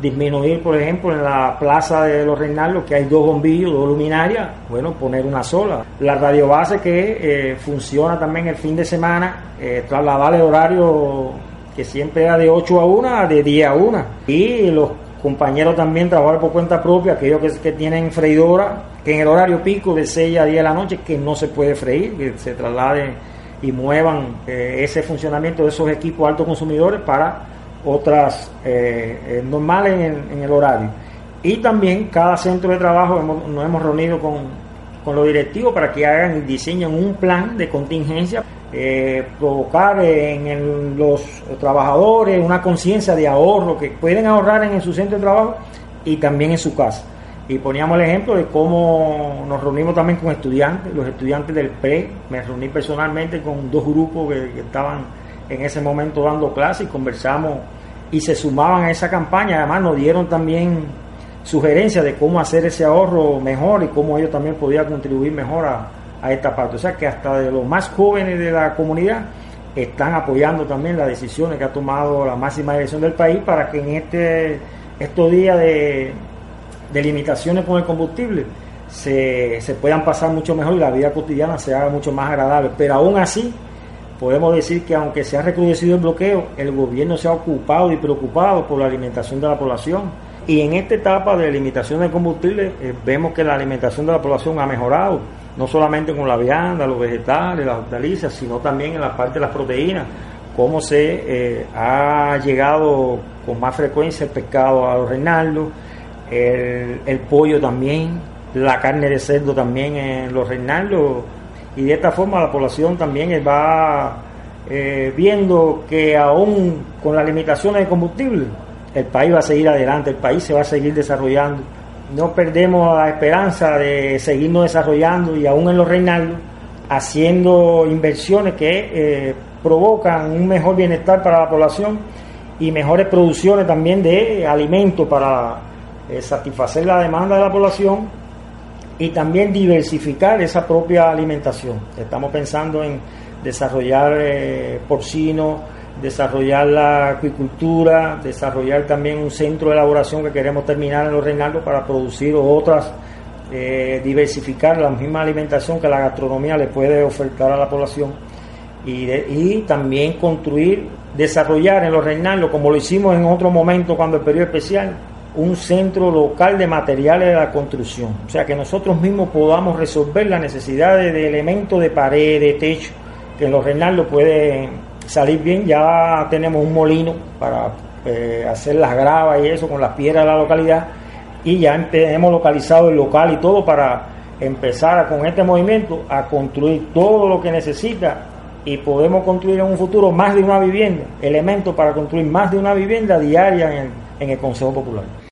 disminuir, por ejemplo, en la plaza de los Reinaldos, que hay dos bombillos, dos luminarias, bueno, poner una sola. La radiobase que eh, funciona también el fin de semana, eh, trasladar el horario que siempre era de 8 a 1 de 10 a 1. Y los compañeros también trabajar por cuenta propia, aquellos que, tienen freidora, que en el horario pico de 6 a 10 de la noche, que no se puede freír, que se trasladen y muevan eh, ese funcionamiento de esos equipos altos consumidores para otras eh, eh, normales en, el horario. Y también cada centro de trabajo nos hemos reunido con, con los directivos para que hagan y diseñen un plan de contingencia, provocar en los trabajadores una conciencia de ahorro, que pueden ahorrar en su centro de trabajo y también en su casa y poníamos el ejemplo de cómo nos reunimos también con estudiantes, los estudiantes del PRE, me reuní personalmente con dos grupos que, estaban en ese momento dando clases y conversamos y se sumaban a esa campaña, además nos dieron también sugerencias de cómo hacer ese ahorro mejor y cómo ellos también podían contribuir mejor a, esta parte. O sea que hasta de los más jóvenes de la comunidad están apoyando también las decisiones que ha tomado la máxima dirección del país para que en este estos días de, de limitaciones con el combustible se, se puedan pasar mucho mejor y la vida cotidiana se haga mucho más agradable. Pero aún así, podemos decir que aunque se ha recrudecido el bloqueo, el gobierno se ha ocupado y preocupado por la alimentación de la población. Y en esta etapa de limitación del combustible, eh, vemos que la alimentación de la población ha mejorado, no solamente con la vianda, los vegetales, las hortalizas, sino también en la parte de las proteínas, cómo se eh, ha llegado con más frecuencia el pescado a los Reinaldos, el, pollo también, la carne de cerdo también en los Reinaldos y de esta forma la población también va eh, viendo que aún con las limitaciones de combustible el país va a seguir adelante, el país se va a seguir desarrollando. No perdemos la esperanza de seguirnos desarrollando y aún en los Reinaldos haciendo inversiones que eh, provocan un mejor bienestar para la población y mejores producciones también de alimentos para eh, satisfacer la demanda de la población y también diversificar esa propia alimentación. Estamos pensando en desarrollar eh, porcino, desarrollar la acuicultura, desarrollar también un centro de elaboración que queremos terminar en los Reinaldos para producir otras, eh, diversificar la misma alimentación que la gastronomía le puede ofertar a la población y, y también construir, desarrollar en los Reinaldos, como lo hicimos en otro momento cuando el periodo especial, un centro local de materiales de la construcción. O sea, que nosotros mismos podamos resolver las necesidades de elementos de pared, de techo, que en los Reinaldos puede salir bien. Ya tenemos un molino para eh, hacer las gravas y eso con las piedras de la localidad. Y ya hemos localizado el local y todo para empezar con este movimiento a construir todo lo que necesita y podemos construir en un futuro más de una vivienda, elementos para construir más de una vivienda diaria en el, en el Consejo Popular.